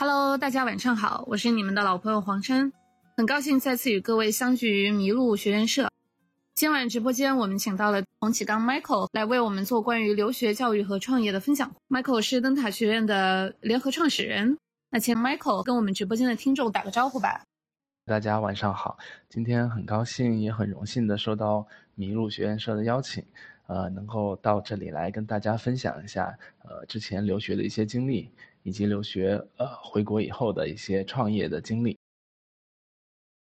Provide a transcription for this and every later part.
Hello，大家晚上好，我是你们的老朋友黄琛，很高兴再次与各位相聚于麋鹿学院社。今晚直播间我们请到了洪启刚 Michael 来为我们做关于留学教育和创业的分享。Michael 是灯塔学院的联合创始人，那请 Michael 跟我们直播间的听众打个招呼吧。大家晚上好，今天很高兴也很荣幸的受到麋鹿学院社的邀请，呃，能够到这里来跟大家分享一下，呃，之前留学的一些经历。以及留学呃回国以后的一些创业的经历。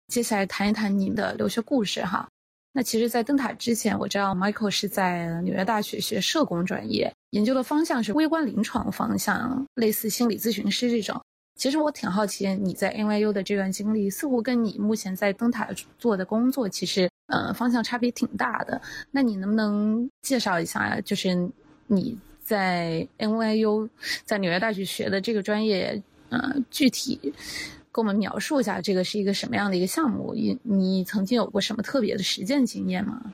接下来谈一谈您的留学故事哈。那其实，在灯塔之前，我知道 Michael 是在纽约大学学社工专业，研究的方向是微观临床方向，类似心理咨询师这种。其实我挺好奇，你在 NYU 的这段经历，似乎跟你目前在灯塔做的工作，其实呃方向差别挺大的。那你能不能介绍一下，就是你？在 NYU，在纽约大学学的这个专业，呃，具体给我们描述一下，这个是一个什么样的一个项目？你你曾经有过什么特别的实践经验吗？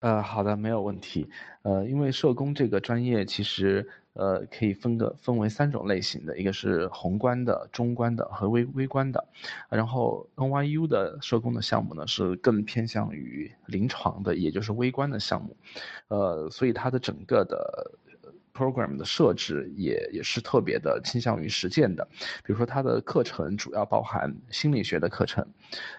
呃，好的，没有问题。呃，因为社工这个专业其实。呃，可以分个分为三种类型的，一个是宏观的、中观的和微微观的。然后 NYU 的社工的项目呢，是更偏向于临床的，也就是微观的项目。呃，所以它的整个的 program 的设置也也是特别的倾向于实践的。比如说，它的课程主要包含心理学的课程，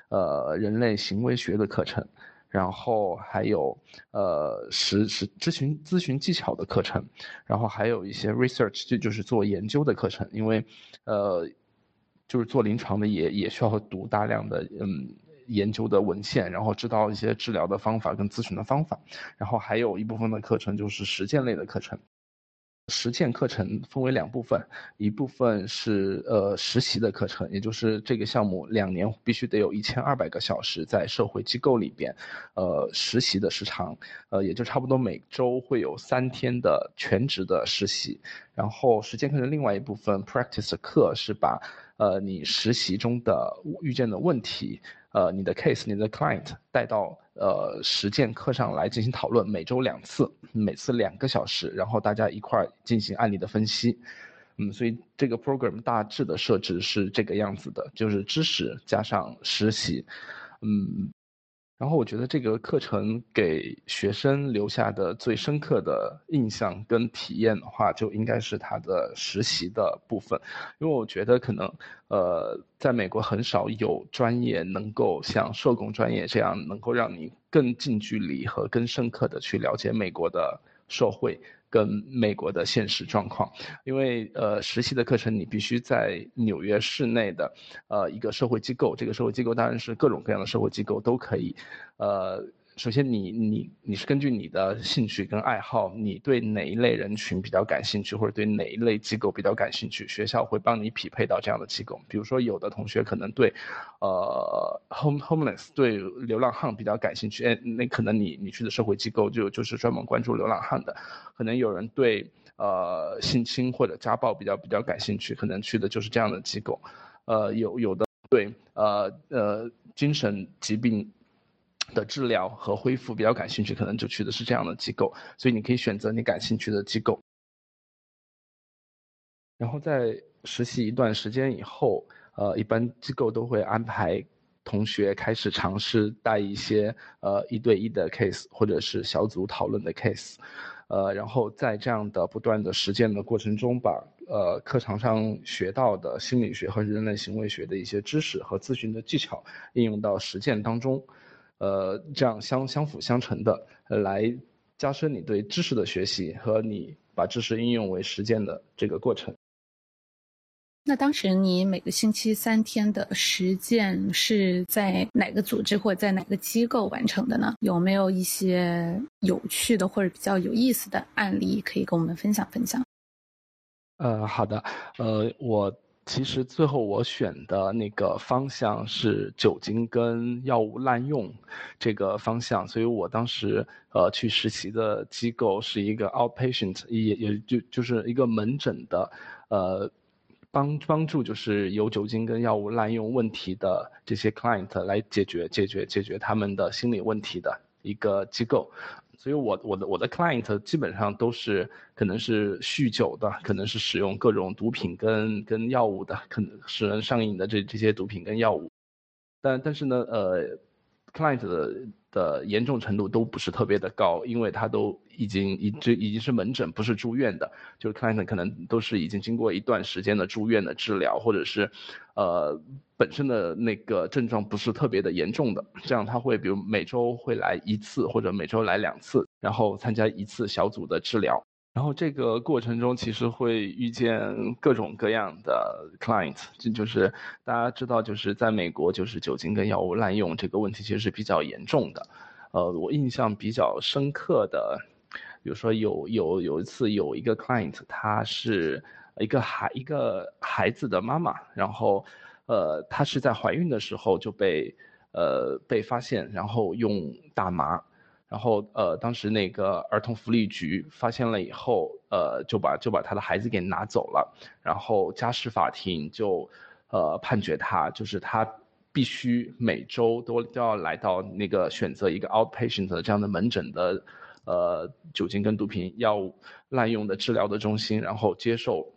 呃，人类行为学的课程。然后还有呃实实咨询咨询技巧的课程，然后还有一些 research 就就是做研究的课程，因为呃就是做临床的也也需要读大量的嗯研究的文献，然后知道一些治疗的方法跟咨询的方法，然后还有一部分的课程就是实践类的课程。实践课程分为两部分，一部分是呃实习的课程，也就是这个项目两年必须得有一千二百个小时在社会机构里边，呃实习的时长，呃也就差不多每周会有三天的全职的实习。然后实践课程另外一部分 practice 课是把呃你实习中的遇见的问题。呃，你的 case，你的 client 带到呃实践课上来进行讨论，每周两次，每次两个小时，然后大家一块儿进行案例的分析。嗯，所以这个 program 大致的设置是这个样子的，就是知识加上实习。嗯。然后我觉得这个课程给学生留下的最深刻的印象跟体验的话，就应该是他的实习的部分，因为我觉得可能，呃，在美国很少有专业能够像社工专业这样，能够让你更近距离和更深刻的去了解美国的社会。跟美国的现实状况，因为呃实习的课程你必须在纽约市内的呃一个社会机构，这个社会机构当然是各种各样的社会机构都可以，呃。首先，你你你是根据你的兴趣跟爱好，你对哪一类人群比较感兴趣，或者对哪一类机构比较感兴趣，学校会帮你匹配到这样的机构。比如说，有的同学可能对，呃，home homeless 对流浪汉比较感兴趣，哎，那可能你你去的社会机构就就是专门关注流浪汉的。可能有人对呃性侵或者家暴比较比较感兴趣，可能去的就是这样的机构。呃，有有的对呃呃精神疾病。的治疗和恢复比较感兴趣，可能就去的是这样的机构，所以你可以选择你感兴趣的机构。然后在实习一段时间以后，呃，一般机构都会安排同学开始尝试带一些呃一对一的 case 或者是小组讨论的 case，呃，然后在这样的不断的实践的过程中，把呃课堂上学到的心理学和人类行为学的一些知识和咨询的技巧应用到实践当中。呃，这样相相辅相成的来加深你对知识的学习和你把知识应用为实践的这个过程。那当时你每个星期三天的实践是在哪个组织或者在哪个机构完成的呢？有没有一些有趣的或者比较有意思的案例可以跟我们分享分享？呃，好的，呃，我。其实最后我选的那个方向是酒精跟药物滥用这个方向，所以我当时呃去实习的机构是一个 outpatient，也也就就是一个门诊的，呃帮帮助就是有酒精跟药物滥用问题的这些 client 来解决解决解决他们的心理问题的一个机构。所以我我的我的 client 基本上都是可能是酗酒的，可能是使用各种毒品跟跟药物的，可能使人上瘾的这这些毒品跟药物。但但是呢，呃，client 的的严重程度都不是特别的高，因为他都已经已经已经是门诊，不是住院的，就是 client 可能都是已经经过一段时间的住院的治疗，或者是，呃，本身的那个症状不是特别的严重的，这样他会比如每周会来一次，或者每周来两次，然后参加一次小组的治疗。然后这个过程中，其实会遇见各种各样的 client，这就是大家知道，就是在美国，就是酒精跟药物滥用这个问题其实是比较严重的。呃，我印象比较深刻的，比如说有有有一次有一个 client，她是一个孩一个孩子的妈妈，然后呃她是在怀孕的时候就被呃被发现，然后用大麻。然后呃，当时那个儿童福利局发现了以后，呃，就把就把他的孩子给拿走了。然后家事法庭就，呃，判决他，就是他必须每周都都要来到那个选择一个 outpatient 的这样的门诊的，呃，酒精跟毒品药物滥用的治疗的中心，然后接受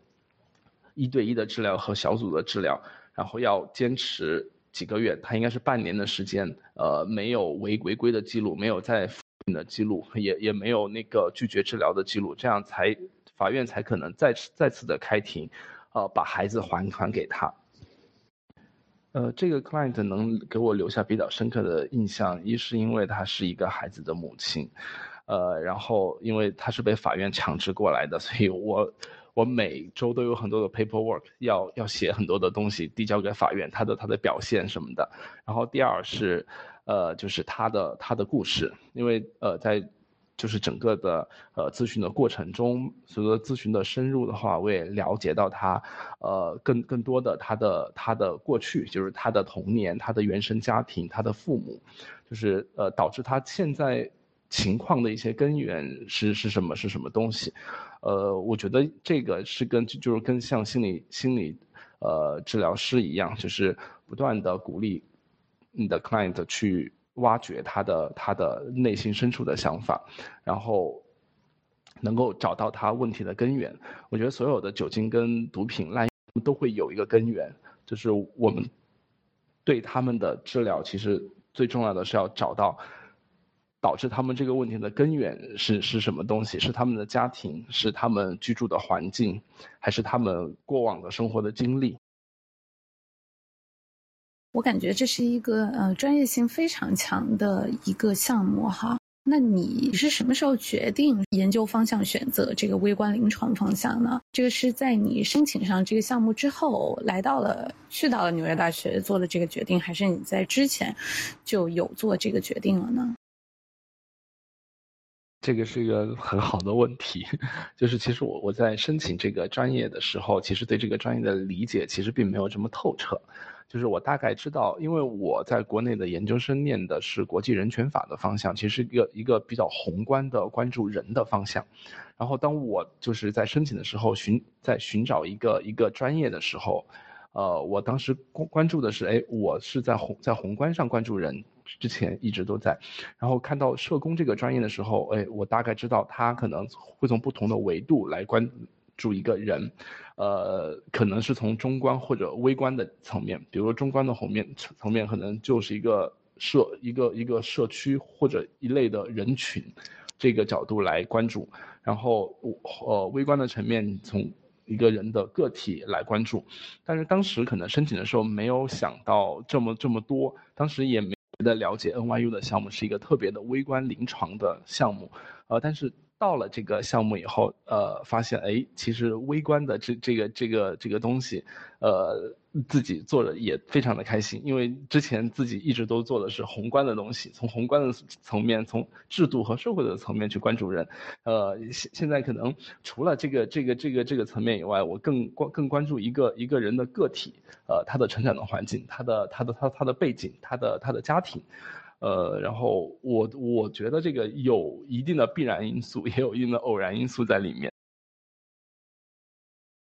一对一的治疗和小组的治疗，然后要坚持几个月，他应该是半年的时间，呃，没有违违规的记录，没有在。的记录也也没有那个拒绝治疗的记录，这样才法院才可能再次再次的开庭，呃，把孩子还还给他。呃，这个 client 能给我留下比较深刻的印象，一是因为他是一个孩子的母亲，呃，然后因为他是被法院强制过来的，所以我我每周都有很多的 paperwork 要要写很多的东西递交给法院，他的他的表现什么的。然后第二是。呃，就是他的他的故事，因为呃，在就是整个的呃咨询的过程中，随着咨询的深入的话，我也了解到他，呃，更更多的他的他的过去，就是他的童年，他的原生家庭，他的父母，就是呃导致他现在情况的一些根源是是什么是什么东西，呃，我觉得这个是跟就是跟像心理心理呃治疗师一样，就是不断的鼓励。你的 client 去挖掘他的他的内心深处的想法，然后能够找到他问题的根源。我觉得所有的酒精跟毒品滥用都会有一个根源，就是我们对他们的治疗，其实最重要的是要找到导致他们这个问题的根源是是什么东西？是他们的家庭，是他们居住的环境，还是他们过往的生活的经历？我感觉这是一个呃专业性非常强的一个项目哈。那你是什么时候决定研究方向选择这个微观临床方向呢？这个是在你申请上这个项目之后，来到了去到了纽约大学做的这个决定，还是你在之前就有做这个决定了呢？这个是一个很好的问题，就是其实我我在申请这个专业的时候，其实对这个专业的理解其实并没有这么透彻。就是我大概知道，因为我在国内的研究生念的是国际人权法的方向，其实一个一个比较宏观的关注人的方向。然后当我就是在申请的时候寻在寻找一个一个专业的时候，呃，我当时关关注的是，哎，我是在宏在宏观上关注人，之前一直都在。然后看到社工这个专业的时候，哎，我大概知道他可能会从不同的维度来关住一个人。呃，可能是从中观或者微观的层面，比如说中观的层面层面，可能就是一个社一个一个社区或者一类的人群，这个角度来关注。然后呃，微观的层面从一个人的个体来关注。但是当时可能申请的时候没有想到这么这么多，当时也没的了解 NYU 的项目是一个特别的微观临床的项目，呃，但是。到了这个项目以后，呃，发现哎，其实微观的这这个这个这个东西，呃，自己做的也非常的开心，因为之前自己一直都做的是宏观的东西，从宏观的层面，从制度和社会的层面去关注人，呃，现现在可能除了这个这个这个这个层面以外，我更关更关注一个一个人的个体，呃，他的成长的环境，他的他的他他的背景，他的他的家庭。呃，然后我我觉得这个有一定的必然因素，也有一定的偶然因素在里面。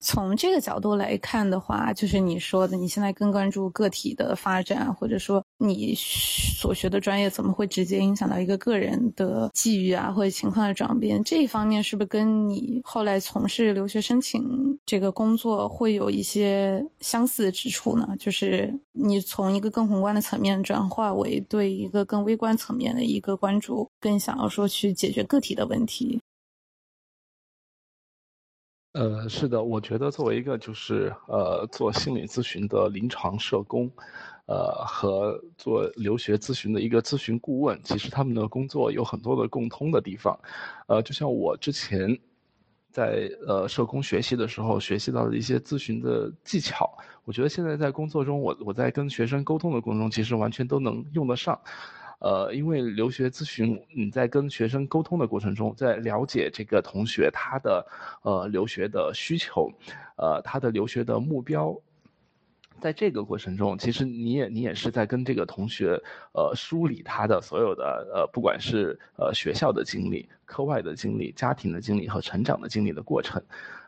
从这个角度来看的话，就是你说的，你现在更关注个体的发展，或者说你所学的专业怎么会直接影响到一个个人的际遇啊，或者情况的转变？这一方面是不是跟你后来从事留学申请这个工作会有一些相似之处呢？就是你从一个更宏观的层面转化为对一个更微观层面的一个关注，更想要说去解决个体的问题。呃，是的，我觉得作为一个就是呃做心理咨询的临床社工，呃和做留学咨询的一个咨询顾问，其实他们的工作有很多的共通的地方，呃，就像我之前在呃社工学习的时候学习到的一些咨询的技巧，我觉得现在在工作中，我我在跟学生沟通的过程中，其实完全都能用得上。呃，因为留学咨询，你在跟学生沟通的过程中，在了解这个同学他的呃留学的需求，呃他的留学的目标，在这个过程中，其实你也你也是在跟这个同学呃梳理他的所有的呃不管是呃学校的经历、课外的经历、家庭的经历和成长的经历的过程。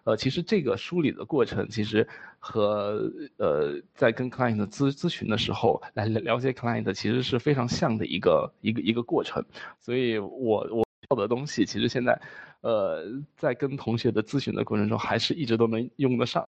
呃，其实这个梳理的过程，其实和呃在跟 client 咨咨询的时候来了解 client，其实是非常像的一个一个一个过程。所以我我要的东西，其实现在呃在跟同学的咨询的过程中，还是一直都能用得上。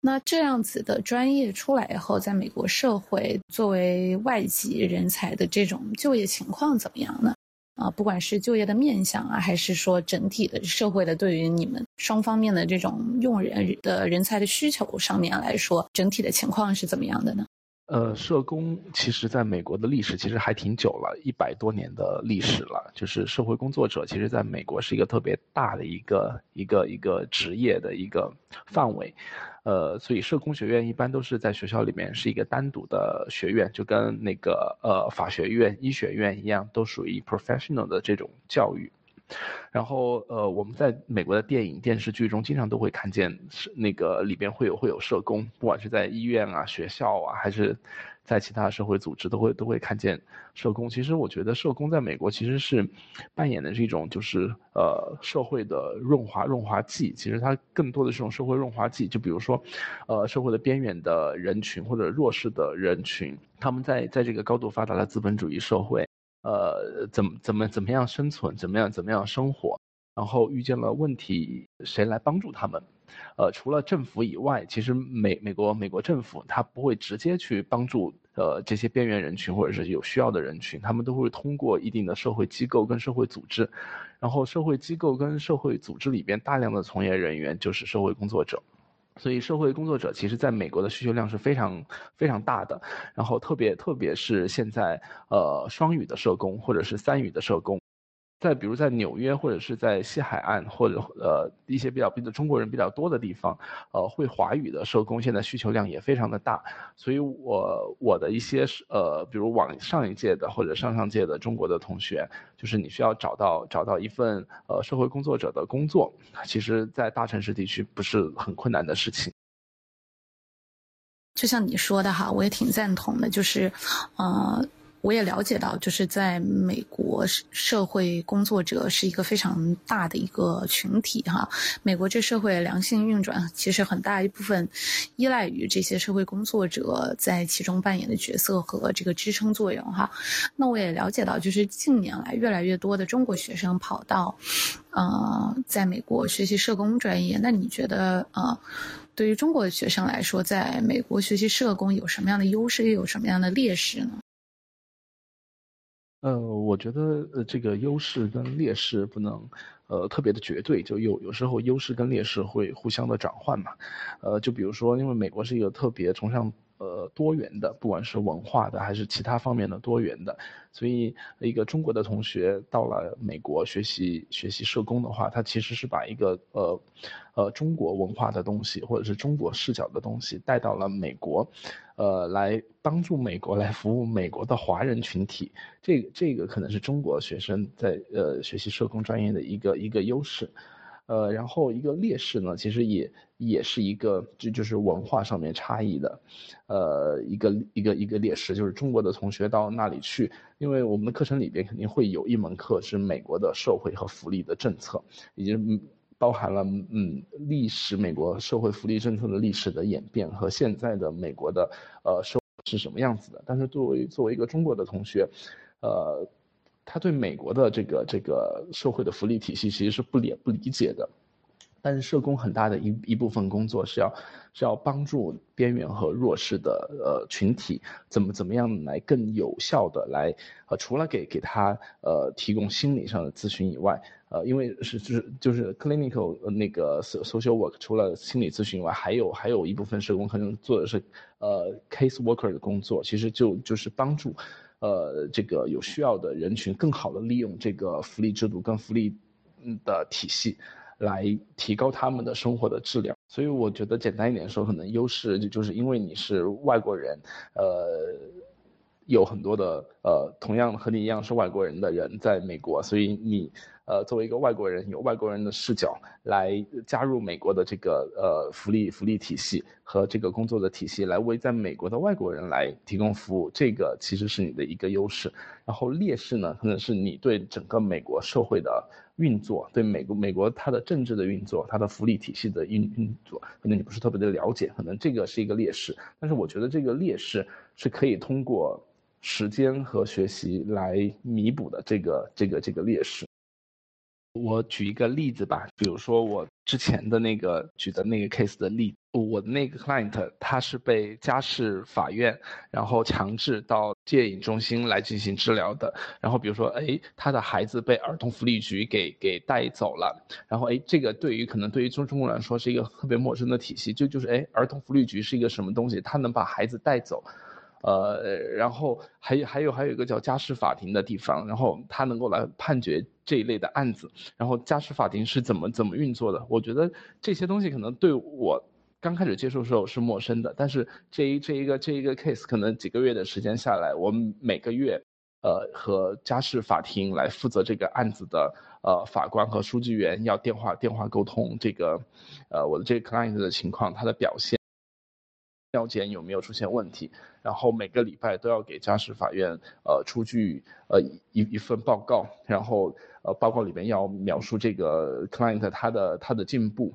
那这样子的专业出来以后，在美国社会作为外籍人才的这种就业情况怎么样呢？啊，不管是就业的面向啊，还是说整体的社会的对于你们双方面的这种用人的人才的需求上面来说，整体的情况是怎么样的呢？呃，社工其实在美国的历史其实还挺久了，一百多年的历史了。就是社会工作者，其实在美国是一个特别大的一个一个一个职业的一个范围。呃，所以社工学院一般都是在学校里面是一个单独的学院，就跟那个呃法学院、医学院一样，都属于 professional 的这种教育。然后呃，我们在美国的电影、电视剧中经常都会看见是那个里边会有会有社工，不管是在医院啊、学校啊，还是。在其他社会组织都会都会看见社工。其实我觉得社工在美国其实是扮演的是一种就是呃社会的润滑润滑剂。其实它更多的是种社会润滑剂。就比如说，呃社会的边缘的人群或者弱势的人群，他们在在这个高度发达的资本主义社会，呃怎么怎么怎么样生存，怎么样怎么样生活，然后遇见了问题，谁来帮助他们？呃，除了政府以外，其实美美国美国政府它不会直接去帮助呃这些边缘人群或者是有需要的人群，他们都会通过一定的社会机构跟社会组织，然后社会机构跟社会组织里边大量的从业人员就是社会工作者，所以社会工作者其实在美国的需求量是非常非常大的，然后特别特别是现在呃双语的社工或者是三语的社工。在比如在纽约或者是在西海岸或者呃一些比较比的中国人比较多的地方，呃会华语的社工现在需求量也非常的大，所以我我的一些呃比如往上一届的或者上上届的中国的同学，就是你需要找到找到一份呃社会工作者的工作，其实在大城市地区不是很困难的事情。就像你说的哈，我也挺赞同的，就是呃。我也了解到，就是在美国社会工作者是一个非常大的一个群体哈。美国这社会良性运转，其实很大一部分依赖于这些社会工作者在其中扮演的角色和这个支撑作用哈。那我也了解到，就是近年来越来越多的中国学生跑到，呃，在美国学习社工专业。那你觉得呃，对于中国的学生来说，在美国学习社工有什么样的优势，又有什么样的劣势呢？呃，我觉得呃，这个优势跟劣势不能，呃，特别的绝对，就有有时候优势跟劣势会互相的转换嘛，呃，就比如说，因为美国是一个特别崇尚。呃，多元的，不管是文化的还是其他方面的多元的，所以一个中国的同学到了美国学习学习社工的话，他其实是把一个呃呃中国文化的东西或者是中国视角的东西带到了美国，呃，来帮助美国来服务美国的华人群体。这这个可能是中国学生在呃学习社工专业的一个一个优势。呃，然后一个劣势呢，其实也也是一个，就就是文化上面差异的，呃，一个一个一个劣势，就是中国的同学到那里去，因为我们的课程里边肯定会有一门课是美国的社会和福利的政策，以及包含了嗯历史美国社会福利政策的历史的演变和现在的美国的呃社是什么样子的。但是作为作为一个中国的同学，呃，他对美国的这个这个社会的福利体系其实是不理不理解的。但是社工很大的一一部分工作是要是要帮助边缘和弱势的呃群体怎么怎么样来更有效的来呃除了给给他呃提供心理上的咨询以外呃因为是就是就是 clinical 那个 social work 除了心理咨询以外还有还有一部分社工可能做的是呃 case worker 的工作其实就就是帮助呃这个有需要的人群更好的利用这个福利制度跟福利的体系。来提高他们的生活的质量，所以我觉得简单一点说，可能优势就就是因为你是外国人，呃，有很多的呃同样和你一样是外国人的人在美国，所以你呃作为一个外国人，有外国人的视角来加入美国的这个呃福利福利体系和这个工作的体系，来为在美国的外国人来提供服务，这个其实是你的一个优势。然后劣势呢，可能是你对整个美国社会的。运作对美国美国它的政治的运作，它的福利体系的运运作，可能你不是特别的了解，可能这个是一个劣势。但是我觉得这个劣势是可以通过时间和学习来弥补的。这个这个这个劣势。我举一个例子吧，比如说我之前的那个举的那个 case 的例，我的那个 client 他是被家事法院然后强制到戒瘾中心来进行治疗的，然后比如说哎他的孩子被儿童福利局给给带走了，然后哎这个对于可能对于中中国来说是一个特别陌生的体系，就就是哎儿童福利局是一个什么东西，他能把孩子带走。呃，然后还有还有还有一个叫家事法庭的地方，然后他能够来判决这一类的案子。然后家事法庭是怎么怎么运作的？我觉得这些东西可能对我刚开始接触的时候是陌生的，但是这一这一个这一个 case 可能几个月的时间下来，我们每个月，呃，和家事法庭来负责这个案子的呃法官和书记员要电话电话沟通这个，呃，我的这个 client 的情况，他的表现。尿检有没有出现问题？然后每个礼拜都要给家事法院呃出具呃一一份报告，然后呃报告里面要描述这个 client 他的他的进步，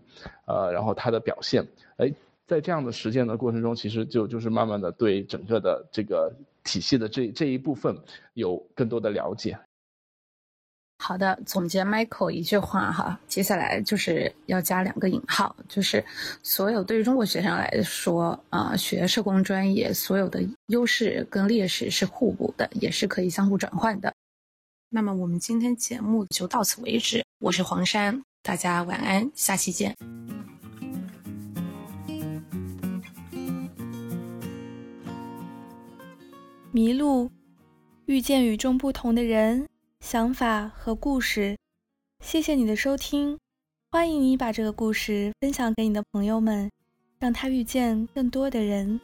呃然后他的表现。哎，在这样的实践的过程中，其实就就是慢慢的对整个的这个体系的这这一部分有更多的了解。好的，总结 Michael 一句话哈，接下来就是要加两个引号，就是所有对于中国学生来说啊，学社工专业所有的优势跟劣势是互补的，也是可以相互转换的。那么我们今天节目就到此为止，我是黄山，大家晚安，下期见。迷路，遇见与众不同的人。想法和故事，谢谢你的收听，欢迎你把这个故事分享给你的朋友们，让他遇见更多的人。